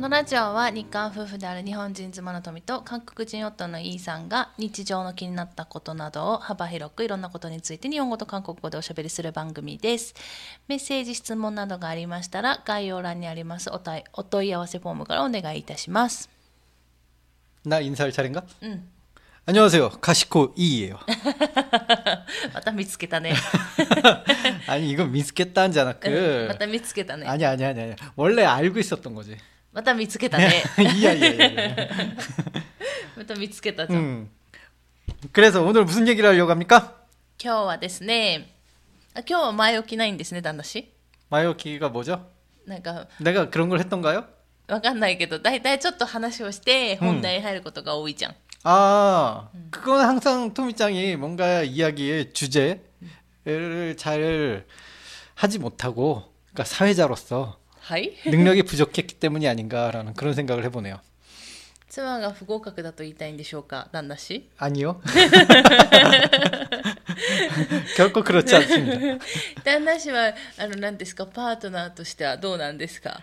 のラジオは日韓夫婦である日本人妻の富と韓国人夫のイーさんが日常の気になったことなどを幅広くいろんなことについて日本語と韓国語でおしゃべりする番組です。メッセージ、質問などがありましたら概要欄にありますおたいお問い合わせフォームからお願いいたします。 나 인사할 차례인가? 응. 안녕하세요. 가시코 이예요. また見つけたね。 아니 이건 미스켓다한잖아. うん 그 また見つけたね。 아니 아니 아니 아니. 원래 알고 있었던 거지. また見つけたね。 이야 이야 이야. また見つけたじゃん。 음. 그래서 오늘 무슨 얘기를 하려고 합니까? 今日はですね、あ今日は前置きないんですね、旦那氏。 마요키가 뭐죠? なんか、 내가 그런 걸 했던가요? わかんないけど、だいたいちょっと話をして本題に入ることが多いじゃん。 아, 그건 항상 토미짱이 뭔가 이야기의 주제를 잘 하지 못하고, 그러니까 사회자로서 はい。 능력이 부족했기 때문이 아닌가라는 그런 생각을 해보네요. 妻が不合格だと言いたいんでしょうか、旦那氏 아니요. 결코 그렇지 않습니다. 旦那氏は、あの、何ですか、パートナーとしてはどうなんですか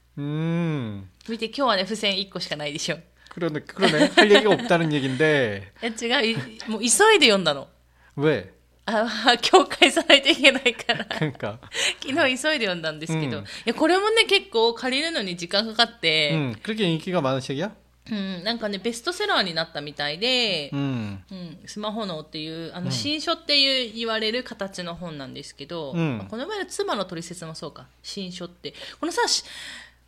음. 見て、今日はね、付箋1個しかないでしょ。 그러네 그러네 할 얘기가 없다는 얘긴데 いや違うい、もう急いで読んだの。 왜? あ、境界さないといけないから。 그러니까 昨日急いで読んだんですけど、うんいやこれもね結構借りるのに時間かかって、 음 그렇게 인기가 많은 책이야? うんなんかねベストセラーになったみたいで、 음. うんスマホ脳っていうあの、新書っていう言われる形の本なんですけど、うんまあこの前の妻の取説もそうか新書ってこのさし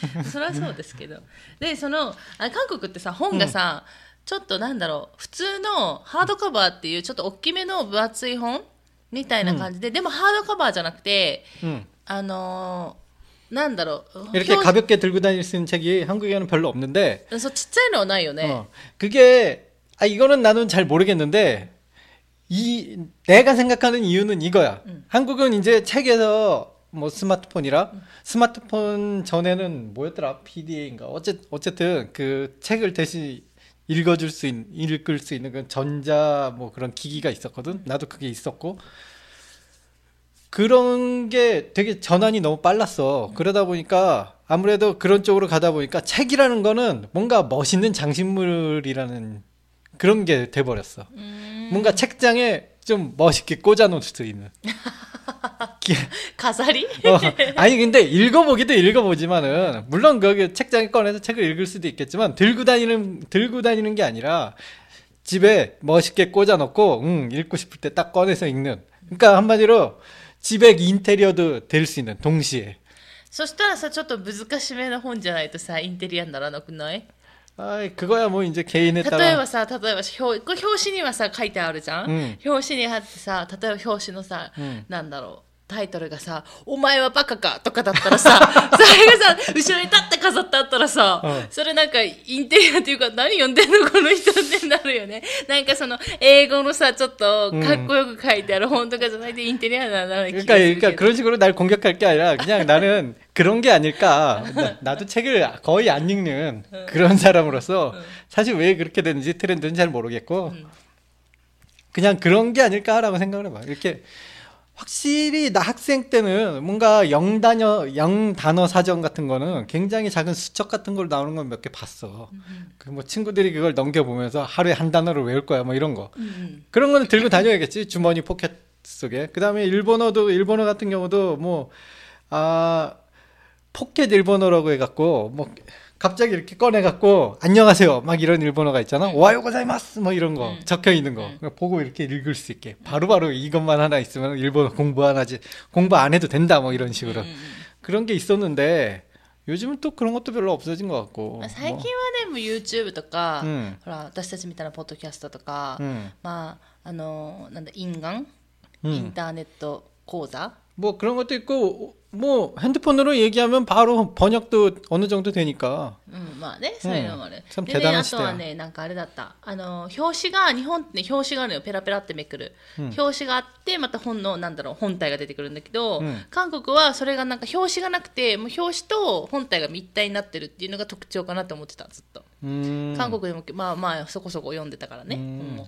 それはそうですけど。で、その、あ韓国ってさ、本がさ、ちょっとなんだろう、普通のハードカバーっていうちょっと大きめの分厚い本みたいな感じで、でもハードカバーじゃなくて、 응. あのーなんだろう、 이렇게 表 가볍게 들고 다닐 수 있는 책이 한국에는 별로 없는데 そうちっちゃいのはないよね。 어, 그게 아 이거는 나는 잘 모르겠는데 이 내가 생각하는 이유는 이거야. 한국은 이제 책에서 뭐 스마트폰이라 스마트폰 전에는 뭐였더라 PDA인가 어쨌 어쨌든 그 책을 대신 읽어줄 수 있는 읽을 수 있는 그 전자 뭐 그런 기기가 있었거든. 나도 그게 있었고 그런 게 되게 전환이 너무 빨랐어. 그러다 보니까 아무래도 그런 쪽으로 가다 보니까 책이라는 거는 뭔가 멋있는 장식물이라는 그런 게 돼버렸어. 뭔가 책장에 좀 멋있게 꽂아놓을 수 있는. 기- 飾り 어, 아니 근데 읽어보기도 읽어보지만은 물론 거기 책장에 꺼내서 책을 읽을 수도 있겠지만 들고 다니는 들고 다니는 게 아니라 집에 멋있게 꽂아놓고 응 읽고 싶을 때 딱 꺼내서 읽는. 그러니까 한마디로 집에 인테리어도 될 수 있는 동시에. そしたらさ、ちょっと難しめの本じゃないとさ、インテリアにならなくない 아 그거야 뭐 이제 개인에 例え 따라. ばさ、例えば表これ表紙にはさ書いてあるじゃん、うん表紙に貼ってさ例えば表紙のさ、うんなんだろう タイトルがさ「お前はバカか」とかだったらさそれがさ後ろに立って飾ってあったらさ、うんそれなんかインテリアっていうか何読んでんのこの人ってなるよねなんかその英語のさちょっとかっこよく書いてある本とかじゃないとインテリアにならない気がす 그러니까 るけ 그러니까 ど 그런 식으로 날 공격할 게 아니라 그냥 나는 그런 게 아닐까. 나, 도 책을 거의 안 읽는 그런 사람으로서 사실 왜 그렇게 되는지 트렌드는 잘 모르겠고 그냥 그런 게 아닐까라고 생각을 해봐. 이렇게 확실히 나 학생 때는 뭔가 영단어 영단어 사전 같은 거는 굉장히 작은 수첩 같은 걸 나오는 건 몇 개 봤어. 그뭐 친구들이 그걸 넘겨 보면서 하루에 한 단어를 외울 거야 뭐 이런 거. 음. 그런 거는 들고 다녀야겠지 주머니 포켓 속에. 그다음에 일본어도 일본어 같은 경우도 뭐 아 포켓 일본어라고 해 갖고 뭐 갑자기 이렇게 꺼내갖고 안녕하세요 막 이런 일본어가 있잖아 오하요 고자이마스 뭐 이런 거 음. 적혀 있는 거 음. 그냥 보고 이렇게 읽을 수 있게 바로바로 이것만 하나 있으면 일본어 공부 안 하지 공부 안 해도 된다 뭐 이런 식으로 うんうんうん 그런 게 있었는데 요즘은 또 그런 것도 별로 없어진 것 같고 まあ最近はねもう YouTube とか、 음, ほら私たちみたいなポッドキャストとか、 음, まああのなんだ인강イ 음. ンターネット講座 뭐 그런 것도 있고 뭐 핸드폰으로 얘기하면 바로 번역도 어느 정도 되니까 うん、まあね、そういうのもある。そうでね、あ手放してとはね、なんかあれだった。あの、表紙が、日本ってね、表紙があるのよ。ペラペラってめくる。うん表紙があって、また本の、なんだろう、本体が出てくるんだけど、うん韓国はそれがなんか表紙がなくて、もう表紙と本体が密体になってるっていうのが特徴かなと思ってた、ずっと。 음, 韓国でも、まあまあ、そこそこ読んでたからね。うん本も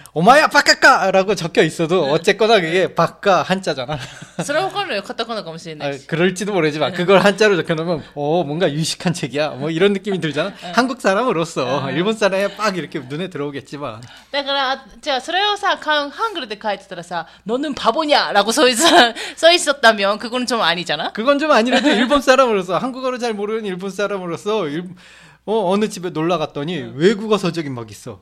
오마야 바카카라고 적혀 있어도 네. 어쨌거나 그게 네. 바카 한자잖아. 스라우카는 카타카나 가면 아, 그럴지도 모르지만 네. 그걸 한자로 적혀놓으면 어 뭔가 유식한 책이야. 뭐 이런 느낌이 들잖아. 한국 사람으로서 일본 사람에 빡 이렇게 눈에 들어오겠지만. 그러니까 제가 스라우사 한글로 가있더라 너는 바보냐라고 써 있었다면 그건 좀 아니잖아. 그건 좀 아니라도 일본 사람으로서 한국어를 잘 모르는 일본 사람으로서 일, 어 어느 집에 놀러 갔더니 외국어 서적이 막 있어.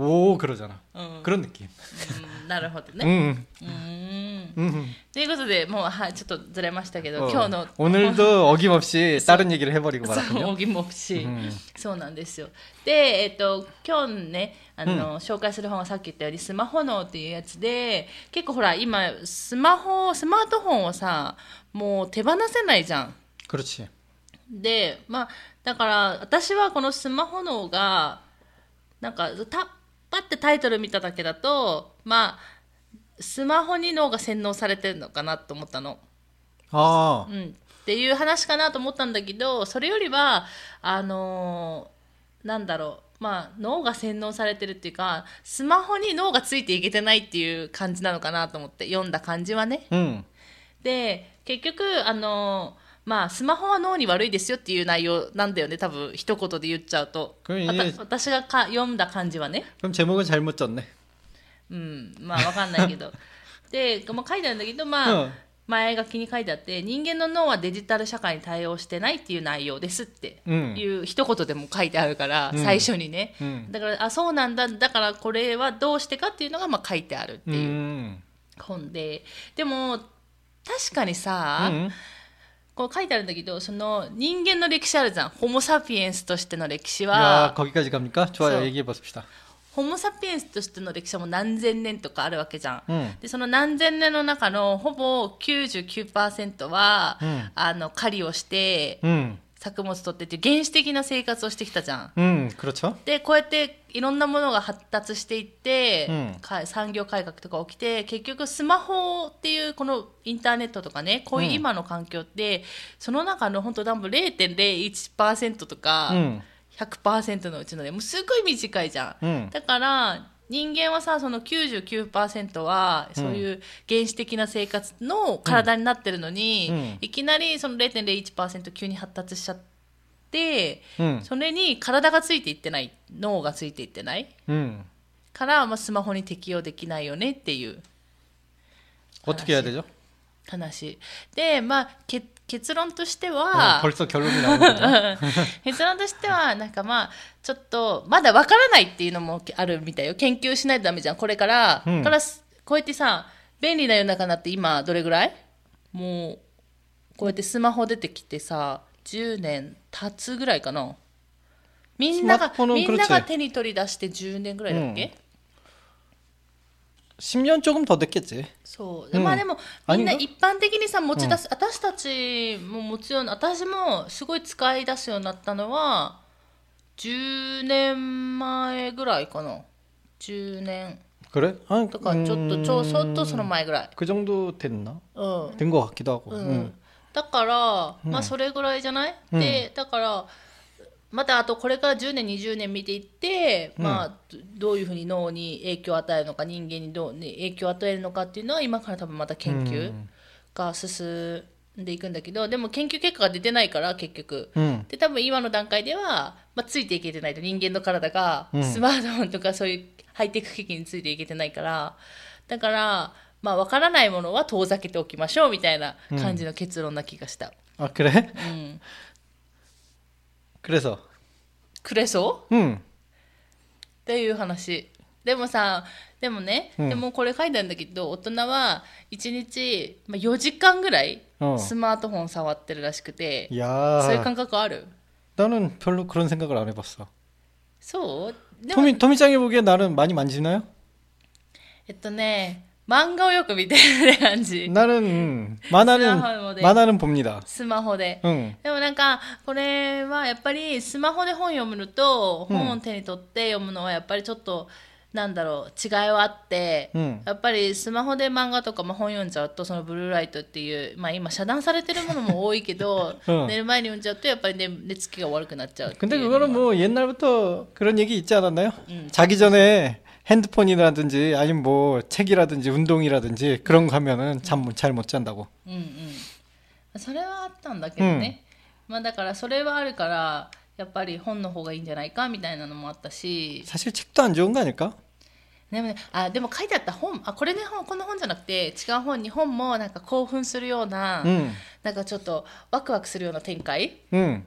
うん。 오 그러잖아. うん。 그런 느낌. うんなるほどね。 음, うーん。 음. ということで、もう、はい、ちょっとずれましたけど、 어, 今日の、 오늘도 어김없이 다른 얘기를 해버리고 そう、 말았군요. おぎもくし、 음. そうなんですよ。で、えっと、今日ね、あの、紹介する本はさっき言ったように、スマホ脳っていうやつで、結構ほら、今、スマホ、スマートフォンをさ、もう手放せないじゃん。 그렇지. で、まあ、だから、私はこのスマホ脳が、なんか、た、 パってタイトル見ただけだと、まあ、スマホに脳が洗脳されてるのかなと思ったの。 아, うん、っていう話かなと思ったんだけどそれよりはあのーなんだろう。まあ脳が洗脳されてるっていうかスマホに脳がついていけてないっていう感じなのかなと思って読んだ感じはね。 음, で結局あのーまあスマホは脳に悪いですよっていう内容なんだよね多分一言で言っちゃうと 그럼 わた 이제 私がか読んだ感じはね 그럼 제목은 잘못 졌네. うんまあわかんないけどで、まあ、書いてあるんだけどまあ、うん前書きに書いてあって人間の脳はデジタル社会に対応してないっていう内容ですってうんいう一言でも書いてあるから、うん最初にね、うんだからあそうなんだだからこれはどうしてかっていうのがまあ書いてあるっていう 음, 本ででも確かにさ、 음, こう書いてあるんだけどその人間の歴史あるじゃんホモ・サピエンスとしての歴史 야 は 거기까지 갑니까? 좋아요. 써. 얘기해 봅시다. ホモ・サピエンスとしての歴史はもう何千年とかあるわけじゃん。うんでその何千年の中のほぼ99%は、うんあの狩りをして、 음, 作物取ってっていう原始的な生活をしてきたじゃん。 음, 그렇죠. でこうやっていろんなものが発達していって、うんか産業改革とか起きて結局スマホっていうこのインターネットとかねこういう今の環境って、その中の本当多分0.01%とか、 음, 100%のうちのねもうすごい短いじゃん、うんだから 人間はさその99%はそういう原始的な生活の体になってるのに、うん、いきなりその0.01%急に発達しちゃって、うん、それに体がついていってない脳がついていってない、から、まあ、スマホに適用できないよねっていう。話。でまあ結論としては、結論としてはなんかまあちょっとまだわからないっていうのもあるみたいよ。研究しないとダメじゃん。これから、うん、からこうやってさ便利な世の中になって今どれぐらい？もうこうやってスマホ出てきてさ10年経つぐらいかな。みんながみんなが手に取り出して10年ぐらいだっけ、10년 조금 더 됐겠지. そう、うんまあでもみんなあれ一般的にさ持ち出す、私たちも持つような私もすごい使い出すようになったのは10年前ぐらいかな10年 그래? 아, とかちょっとちょちょっとその前ぐらい、 그 정도 됐나? うん 된 것 같기도 하고. うん 음. だから、まあそれぐらいじゃない、でだから またあとこれから10年20年見ていって、うん、まあ、どういうふうに脳に影響を与えるのか人間にどう、ね、影響を与えるのかっていうのは今から多分また研究が進んでいくんだけど、うん、でも研究結果が出てないから結局、うん、で多分今の段階では、まあ、ついていけてないと人間の体がスマートフォンとかそういうハイテク機器についていけてないから。だから、まあ、分からないものは遠ざけておきましょうみたいな感じの結論な気がした。あくれ、うん。그래서 くれそう응 っていう話でもさでもね、うんでもこれ書いてあるんだけど大人は1日、まあ、4時間ぐらいうんスマートフォン触ってるらしくて、 야 そういう感覚ある 나는 별로 그런 생각을 안 해봤어. そうでも 토미 토미짱이 보기에 나는 많이 만지나요? えっとね 漫画をよく見てるって感じ 나는 만화는 스마트폰에. 만화는 봅니다. スマホで 응. でもなんかこれはやっぱりスマホで本読むのとうん本を手に取って読むのはやっぱりちょっとなんだろう違いはあって、うんやっぱりスマホで漫画とか、まあ、本読んじゃうとそのブルーライトっていう、まあ、今遮断されてるものも多いけど、うん寝る前に読んじゃうとやっぱり寝寝つきが悪くなっちゃうっていう 근데 のは 그거는 뭐 옛날부터 그런 얘기 있지 않았나요? 음. 자기 전에 핸드폰이라든지 아니면 뭐 책이라든지 운동이라든지 그런 거 하면은 잠 잘 못 잔다고. うんうんそれはあったんだけどね、まあだからそれはあるからやっぱり本の方がいいんじゃないかみたいなのもあったし 사실 책도 안 좋은 거 아닐까? でもね、あでも書いてあった本あこれね本この本じゃなくて違う本に本もなんか興奮するような、 응. なんかちょっとワクワクするような展開 응.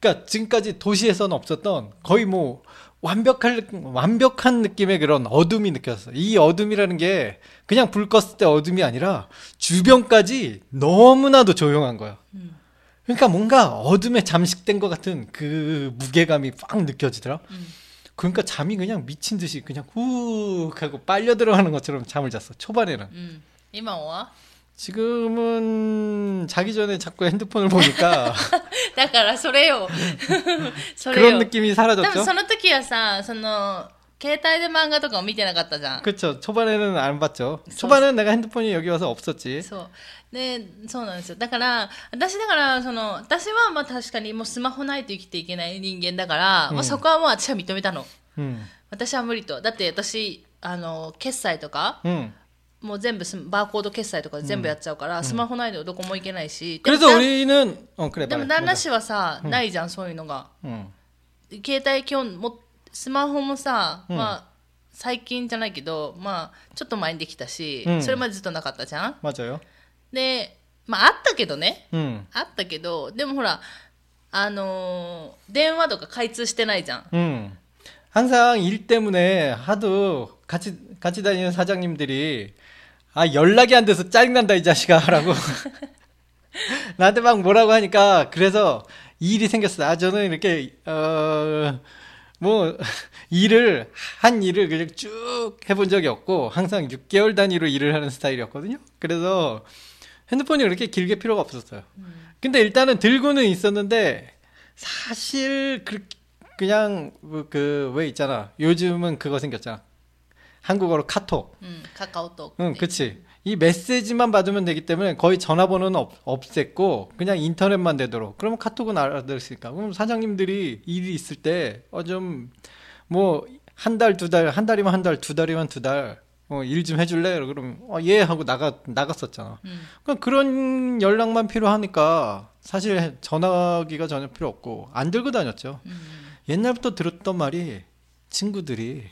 그러니까 지금까지 도시에서는 없었던 거의 뭐 완벽할 완벽한 느낌의 그런 어둠이 느꼈어. 이 어둠이라는 게 그냥 불 껐을 때 어둠이 아니라 주변까지 너무나도 조용한 거야. 음. 그러니까 뭔가 어둠에 잠식된 것 같은 그 무게감이 팍 느껴지더라. 음. 그러니까 잠이 그냥 미친 듯이 그냥 후 하고 빨려 들어가는 것처럼 잠을 잤어. 초반에는. 음. 이마와 지금은 자기 전에 자꾸 핸드폰을 보니까 だからそれよそれよ 그런 느낌이 多分 사라졌죠. その時はさその携帯で漫画とかを見てなかったじゃん 그렇죠. 초반에는 안 봤죠. 소- 초반에는 내가 핸드폰이 여기 와서 없었지. そうでそうなんですよだから私だからその私はまあ確かにもうスマホないと生きていけない人間だから、うんまあ、そこはもう私は認めたの 응. 私は無理とだって私あの決済とか 응. もう全部バーコード決済とか全部やっちゃうから、スマホないとどこも行けないし、でも旦那氏はさ、ないじゃんそういうのが、携帯基本もスマホもさ、まあ最近じゃないけどまあちょっと前にできたし、それまでずっとなかったじゃん。でまああったけどね、あったけどでもほらあの電話とか開通してないじゃん、うん、항상일때 아 연락이 안 돼서 짜증난다 이 자식아라고 나한테 막 뭐라고 하니까 그래서 이 일이 생겼어. 아 저는 이렇게 어 뭐 일을 한 일을 그냥 쭉 해본 적이 없고 항상 6개월 단위로 일을 하는 스타일이었거든요. 그래서 핸드폰이 그렇게 길게 필요가 없었어요. 근데 일단은 들고는 있었는데 사실 그 그냥 그 왜 있잖아. 요즘은 그거 생겼잖아. 한국어로 카톡. 음, 카카오톡. 응, 네. 그치. 이 메시지만 받으면 되기 때문에 거의 전화번호는 없, 없앴고 그냥 인터넷만 되도록 그러면 카톡은 알아들을 수 있으니까 그럼 사장님들이 일이 있을 때 어 좀 뭐 한 달 두 달 한 달이면 한 달 두 달이면 두달 어, 일 좀 해줄래? 그러면 어, 예 하고 나가 나갔었잖아. 음. 그러니까 그런 연락만 필요하니까 사실 전화기가 전혀 필요 없고 안 들고 다녔죠. 음. 음. 옛날부터 들었던 말이 친구들이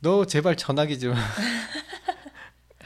너 제발 전화기 좀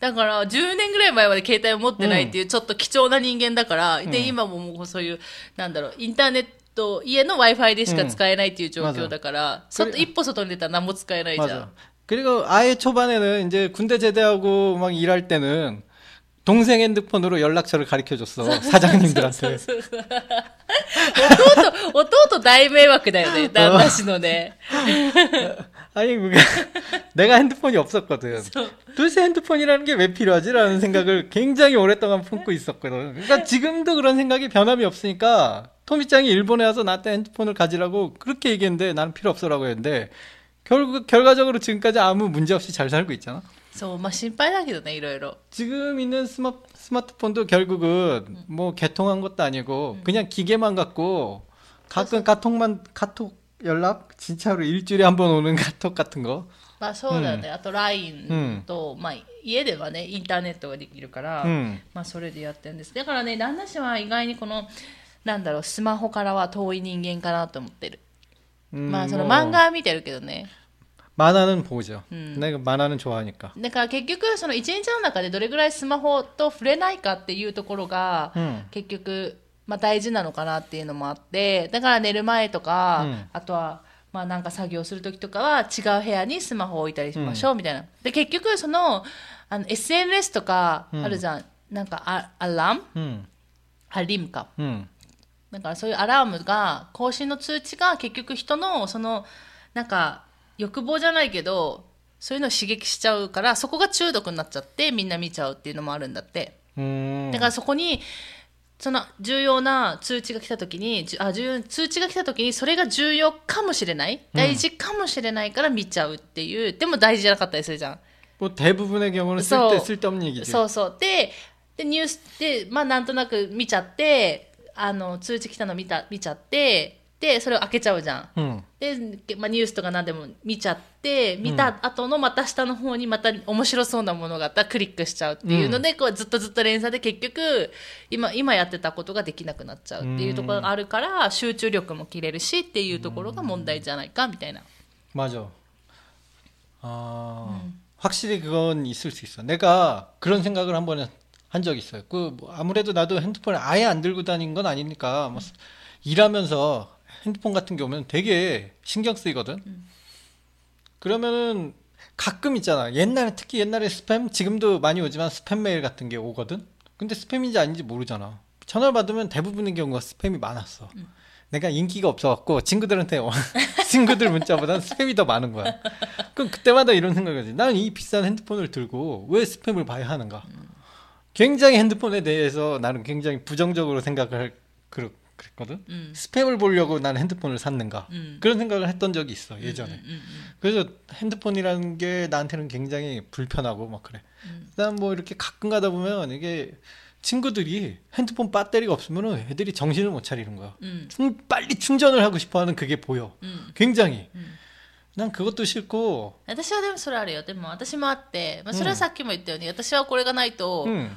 だから10年ぐらい前まで携帯を持ってないっていうちょっと貴重な人間だから、で今ももうそういうなんだろうインターネット家の w i f i でしか使えないっていう状況だから、外一歩外に出たら何も使えないじゃん 맞아. 그리고 아예 초반에는 이제 군대 제대하고 막 일할 때는 동생 핸드폰으로 연락처를 가르쳐 줬어. 사장님들한테. 弟弟大迷惑だよね旦那氏のね 아니 그게 내가 핸드폰이 없었거든. 도대체 핸드폰이라는 게 왜 필요하지라는 생각을 굉장히 오랫동안 품고 있었거든. 그러니까 지금도 그런 생각이 변함이 없으니까 토미짱이 일본에 와서 나한테 핸드폰을 가지라고 그렇게 얘기했는데 나는 필요 없어라고 했는데 결국 결과적으로 지금까지 아무 문제 없이 잘 살고 있잖아. 그래서 막 신발하기도네 이러이러. 지금 있는 스마, 스마트폰도 결국은 응. 뭐 개통한 것도 아니고 응. 그냥 기계만 갖고 가끔 가톡만 카톡 연락 진짜로 일주일에 한 번 오는 카톡 같은 거 まあそうだよね、あとう LINE んと、まあ家ではねインターネットができるから、 음. まあそれでやってるんですだからね旦那氏は意外にこのなんだろうスマホからは遠い人間かなと思ってる、 음, まあその 뭐 漫画は見てるけどね 만화는 보죠. 음. 내가 만화는 좋아하니까. だから結局その一日の中でどれぐらいスマホと触れないかっていうところが、 음. 結局、 まあ、大事なのかなっていうのもあってだから寝る前とか、うん、あとは。まあなんか作業する時とかは違う部屋にスマホを置いたりしましょうみたいな。うん、で結局そのあの SNS とかあるじゃん。うん、なんかアアラーム、うん、アリムか。うん、だからそういうアラームが更新の通知が結局人のそのなんか欲望じゃないけどそういうのを刺激しちゃうからそこが中毒になっちゃってみんな見ちゃうっていうのもあるんだって。だからそこにその重要な通知が来た時にじゅあ重要通知が来た時にそれが重要かもしれない大事かもしれないから見ちゃうっていう、でも大事じゃなかったりするじゃん 뭐 대부분의 경우는 소- 쓸데 쓸데없는 얘기지. そうそうででニュースでまあなんとなく見ちゃってあの通知来たの見た見ちゃって でそれを開けちゃうじゃん 음. で、まあ、ニュースとか何でも見ちゃって見た後のまた下の方にまた面白そうなものがあったらクリックしちゃうっていうので、こうずっとずっと連鎖で結局今今やってたことができなくなっちゃうっていうところがあるから集中力も切れるしっていうところが問題じゃないかみたいな。 맞아. 아, 확실히 그건 있을 수 있어. 내가 그런 생각을 한 번은 한 적이 있어요. 그, 뭐 아무래도 나도 핸드폰을 아예 안 들고 다닌 건 아니니까, 뭐, 일하면서 핸드폰 같은 게 오면 되게 신경 쓰이거든. 그러면은 가끔 있잖아. 옛날에, 특히 옛날에 스팸, 지금도 많이 오지만 스팸 메일 같은 게 오거든? 근데 스팸인지 아닌지 모르잖아. 전화를 받으면 대부분의 경우가 스팸이 많았어. 내가 인기가 없어갖고 친구들한테 어, 친구들 문자보다 스팸이 더 많은 거야. 그럼 그때마다 이런 생각이지. 나는 이 비싼 핸드폰을 들고 왜 스팸을 봐야 하는가? 굉장히 핸드폰에 대해서 나는 굉장히 부정적으로 생각을 그렇, 그랬거든. 음. 스팸을 보려고 나는 핸드폰을 샀는가? 음. 그런 생각을 했던 적이 있어 예전에. 음, 음, 그래서 핸드폰이라는 게 나한테는 굉장히 불편하고 막 그래. 음. 그다음 뭐 이렇게 가끔 가다 보면 이게 친구들이 핸드폰 배터리가 없으면 애들이 정신을 못 차리는 거야. 음, 충- 빨리 충전을 하고 싶어하는 그게 보여. うん、 굉장히. 음. 난 그것도 싫고. 私はでもそれあるよでも私もあって、まあ、それはさっきも言ったように、私はこれがないと、 음,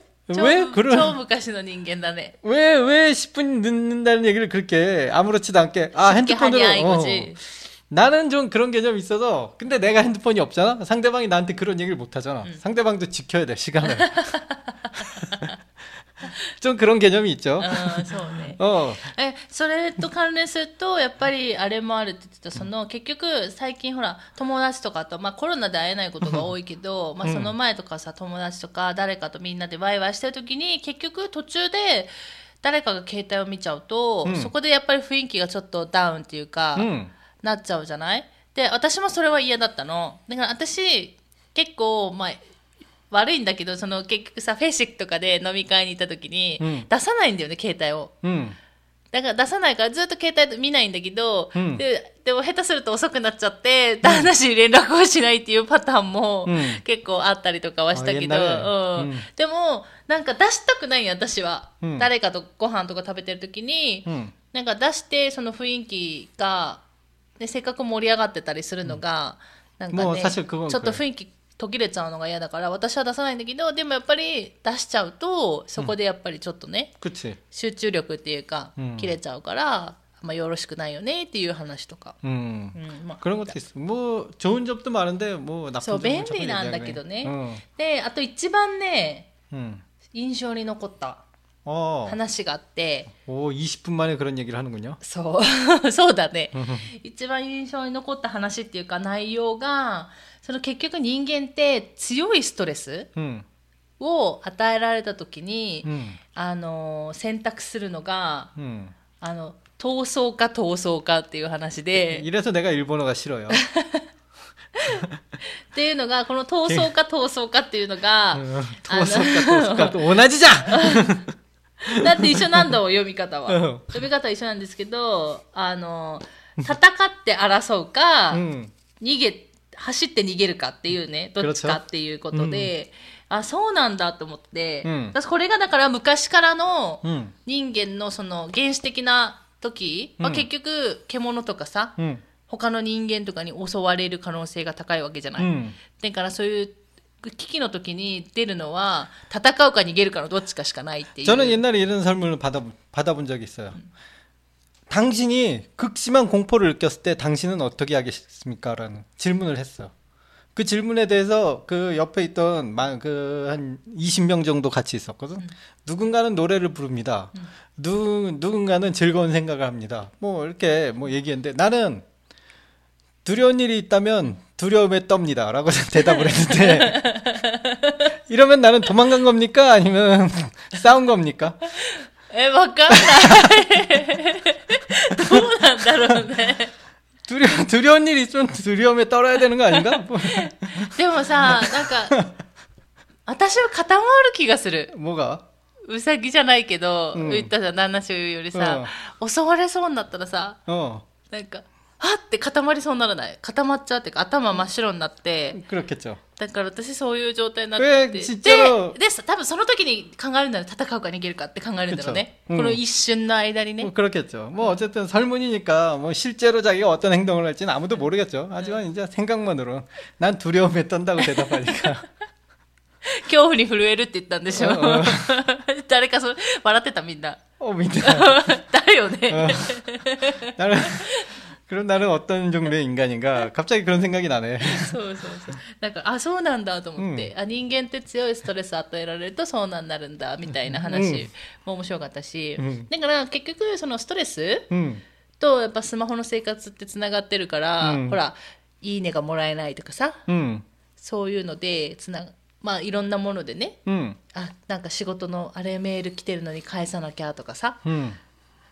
왜 그런 처음부까지는 인간다네. 왜왜 10분 늦는다는 얘기를 그렇게 아무렇지도 않게 아 핸드폰으로 하냐, 이거지. 어, 어. 나는 좀 그런 개념이 있어서 근데 내가 핸드폰이 없잖아. 상대방이 나한테 그런 얘기를 못 하잖아. 음. 상대방도 지켜야 돼 시간을. 좀 그런 개념이 있죠. 어, 서운해. 네. 어. 에, それと関連するとやっぱりあれもあるって言ってた。その結局最近ほら友達とかと、まあ、コロナで会えないことが多いけど、まあ、その前とかさ友達とか誰かとみんなでワイワイしてる時に結局途中で誰かが携帯を見ちゃうと、うん。そこでやっぱり雰囲気がちょっとダウンっていうか、うん。なっちゃうじゃない？で私もそれは嫌だったの。だから私結構まあ悪いんだけどその結局さフェイシックとかで飲み会に行った時に、うん。出さないんだよね携帯を。うんだから出さないからずっと携帯見ないんだけど、うん、ででも下手すると遅くなっちゃって、旦那氏連絡をしないっていうパターンも結構あったりとかはしたけど、うん、でもなんか出したくない私は、うん、誰かとご飯とか食べてる時に、うん、なんか出してその雰囲気がでせっかく盛り上がってたりするのが、なんかねちょっと雰囲気途切れちゃうのが嫌だから私は出さないんだけどでもやっぱり出しちゃうとそこでやっぱりちょっとね、 그치 集中力っていうか、うん切れちゃうから、まあ、よろしくないよねっていう話とか、 음 うんまあ 그런 것도 있어 뭐 좋은 점도 많은데 뭐 나쁜 そう 점은 便 조금 利なんだ 얘기하네. けどね、 응. であと一番ね 응. 印象に残った 어. 話があって、 오, 20분 만에 그런 얘기를 하는군요. そうそうだね一番印象に残った話っていうか内容がその結局人間って強いストレス 응. を与えられた時に、 응. あの選択するのが 응. あの闘争か闘争かっていう話で 이래서 내가 일본어가 싫어요. っていうのがこの闘争か闘争かっていうのが 응. 도서가 도서가 또 오나지자. だって一緒なんだもん、読み方は。うん、読み方は一緒なんですけど、あの、戦って争うか、逃げ、走って逃げるかっていうね、どっちかっていうことで、うん、あ、そうなんだと思って、うん、これがだから昔からの人間のその原始的な時、まあ、結局、獣とかさ、他の人間とかに襲われる可能性が高いわけじゃない。だからそういう 危機の時に出るのは戦うか逃げるかのどっちかしかないっていう 저는 옛날에 이런 설문을 받아 받아본 적이 있어요. 당신이 극심한 공포를 느꼈을 때 당신은 어떻게 하겠습니까? 라는 질문을 했어요. 그 질문에 대해서 그 옆에 있던 그 한 20명 정도 같이 있었거든. 누군가는 노래를 부릅니다. 누, 누군가는 즐거운 생각을 합니다. 뭐 이렇게 뭐 얘기했는데 나는 두려운 일이 있다면 두려움에 떱니다. 라고 대답을 했는데 이러면 나는 도망간 겁니까? 아니면 싸운 겁니까? えわかんないどうなんだろうね 두려, 두려운 일이 있으면 두려움에 떨어야 되는 거 아닌가? 뭐, でもさなんか私は固まる気がする 뭐가? うさぎじゃないけど、うん言ったじゃん旦那氏よりさ、襲われそうになったらさ 어, なんか はって固まりそうにならない固まっちゃうっていうか頭真っ白になって、 그렇겠죠. だから私そういう状態になってえてちっちゃなでで多分その時に考えるんだよ戦うか逃げるかって考えるんだろうね、 그쵸. 음. この一瞬の間にね、 뭐 그렇겠죠. 뭐 어쨌든 설문이니까 뭐 실제로 자기가 어떤 행동을 할지는 아무도 모르겠죠. 하지만 이제 생각만으로 난 두려움에 떤다고 대답하니까 恐怖に震えるって言ったんでしょ、うんうん誰かそ笑ってたみんな 어 믿다. だよね、 어. 나는 그럼 나는 어떤 종류의 인간인가? 갑자기 그런 생각이 나네. そうそうそうだからあそうなんだと思って、あ人間って強いストレス与えられるとそうなんなるんだみたいな話も面白かったし、うんだから結局そのストレス 음, とやっぱスマホの生活ってつながってるから、うんほらいいねがもらえないとかさ 음, そういうのでつなまあいろんなものでね 음, あなんか仕事のあれメール来てるのに返さなきゃとかさ 음.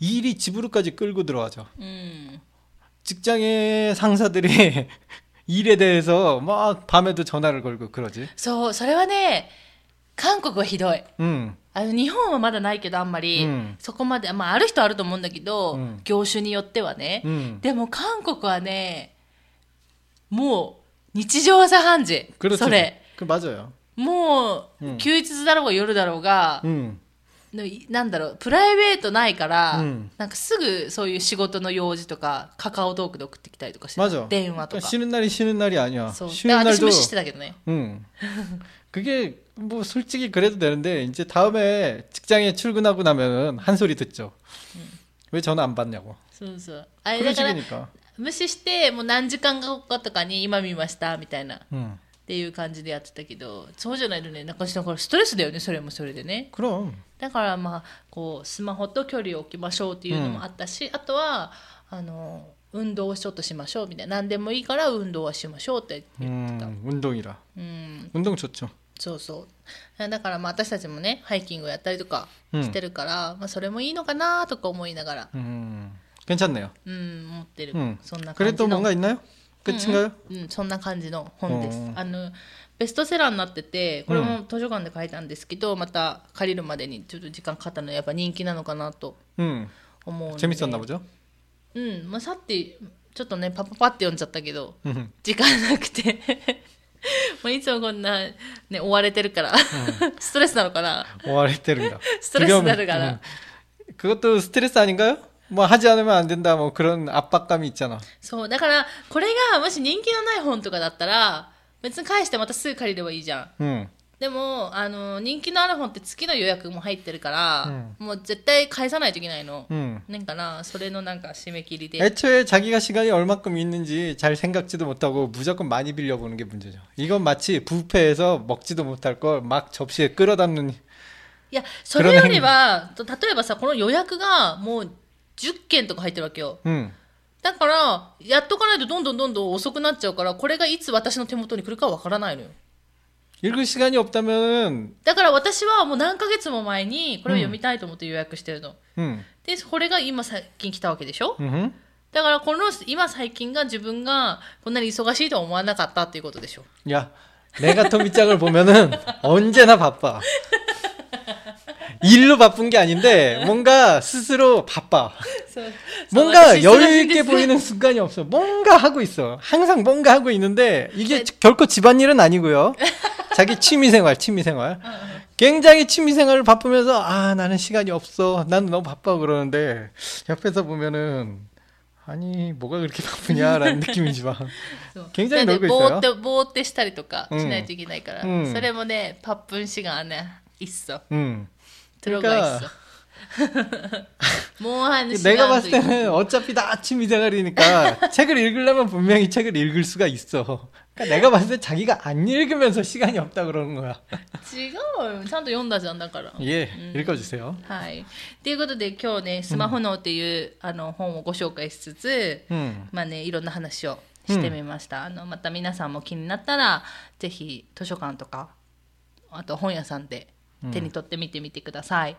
일이 집으로까지 끌고 들어와죠. うん、 직장의 상사들이 일에 대해서 막 밤에도 전화를 걸고 그러지. そうそれはね韓国はひどい 음, あの日本はまだないけどあんまり、うんそこまで、まあ、ある人はあると思うんだけど、うん業種によってはね、 음. でも韓国はねもう日常茶飯事 그렇죠. それ 그 맞아요. もう、うん休日だろうが夜だろうが、 음. の なんだろうプライベートないから、うんなんかすぐそういう仕事の用事とかカカオトークで送ってきたりとかして 맞아. 電話とか 쉬는 날이 쉬는 날이 아니야. そうで 쉬는 私 날도 無視してたけどね 응. 그게 뭐 솔직히 그래도 되는데 이제 다음에 직장에 출근하고 나면은 한 소리 듣죠. 왜 전화 안 받냐고. そうそうあれ 그런 だから 식이니까. 無視してもう何時間後とかに今見ましたみたいな っ 음. ていう感じでやってたけどそうじゃないとねなんかだからストレスだよねそれもそれでね 그럼. だからまあこうスマホと距離を置きましょうっていうのもあったし、あとはあの運動をちょっとしましょうみたいな何でもいいから運動はしましょうって言ってた、 음, 운동이라. うん、 운동 좋죠. そうそうだからまあ私たちもねハイキングをやったりとかしてるから、まあ、それもいいのかなとか思いながら、 음, 괜찮네요. うん、思ってる、 음. そんな感 그래 じ 또 の 뭔가 있나요? 끝인가요? うん、そんな感じの本ですう。んあのベストセラーになっててこれも図書館で書いたんですけど、また借りるまでにちょっと時間かかったのでやっぱ人気なのかなと 음. 思うので 재밌었나 보죠? うん、まあ、さってちょっとねパパパって読んじゃったけど 음. 時間なくてもういつもこんな、ね、追われてるから、ストレスなのかな 오아리 때린다. ストレスになるから、 음. 그것도 스트레스 아닌가요? 뭐 하지 않으면 안 된다 뭐 그런 압박감이 있잖아. そうだからこれがもし人気のない本とかだったら別に返してまたすぐ借りればいいじゃん 음. でもあの人気のある本って月の予約も入ってるから、うんもう絶対返さないといけないの、 음. なんかなそれのなんか締め切りで 애초에 자기가 시간이 얼마큼 있는지 잘 생각지도 못하고 무조건 많이 빌려보는 게 문제죠. 이건 마치 뷔페에서 먹지도 못할 걸 막 접시에 끌어담는 いやそれよりはと例えばさこの予約がもう 10件とか入ってるわけよ 음. だからやっとかないとどんどんどんどん遅くなっちゃうからこれがいつ私の手元に来るかわからないのよ 읽을 시간이 없다면 だから私はもう何ヶ月も前にこれを読みたいと思って予約してるの、 음. でこれが今最近来たわけでしょ 음흠. だからこの今最近が自分がこんなに忙しいとは思わなかったっていうことでしょ 야, 내가 토미짱을 보면은 언제나 바빠. 일로 바쁜 게 아닌데 뭔가 스스로 바빠. そう 뭔가 여유 있게 보이는 순간이 없어. 뭔가 하고 있어. 항상 뭔가 하고 있는데 이게 결코 집안일은 아니고요. 자기 취미생활, 취미생활. 굉장히 취미생활을 바쁘면서 아 나는 시간이 없어. 나는 너무 바빠 그러는데 옆에서 보면은 아니 뭐가 그렇게 바쁘냐라는 느낌이지만 そう굉장히 だって 놀고 ぼー 있어요. ってぼーってしたりとかうんしないといけないから、うんそれもねパップン시간안에있어 음. 들어가 있어 뭐 하는 내가 시간도 봤을 때는 있고. 어차피 다 취미생활이니까 책을 읽으려면 분명히 책을 읽을 수가 있어. 그러니까 내가 봤을 때 자기가 안 읽으면서 시간이 없다 그러는 거야. 違うよちゃんと読んだじゃんだから 예, 읽어주세요. はいということで今日ね「スマホ脳」っていう、あの本をご紹介しつつ、 음. まあねいろんな話をしてみました、あのまた皆さんも気になったらぜひ図書館とかあと本屋さんで 手に取ってみてみてください、っ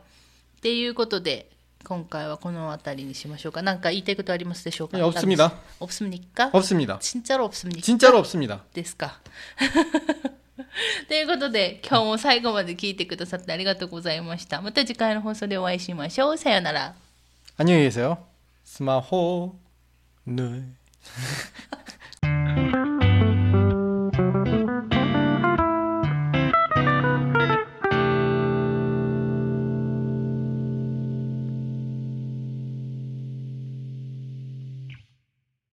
ていうことで今回はこの辺りにしましょうか何か言いたいことありますでしょうか 예, 없습니다. 없습니까? 없습니다. 진짜로 없습니까? 진짜로 없습니다. ですかということで今日も最後まで聞いてくださってありがとうございましたまた次回の放送でお会いしましょうさようなら 안녕히 계세요. 스마호 늘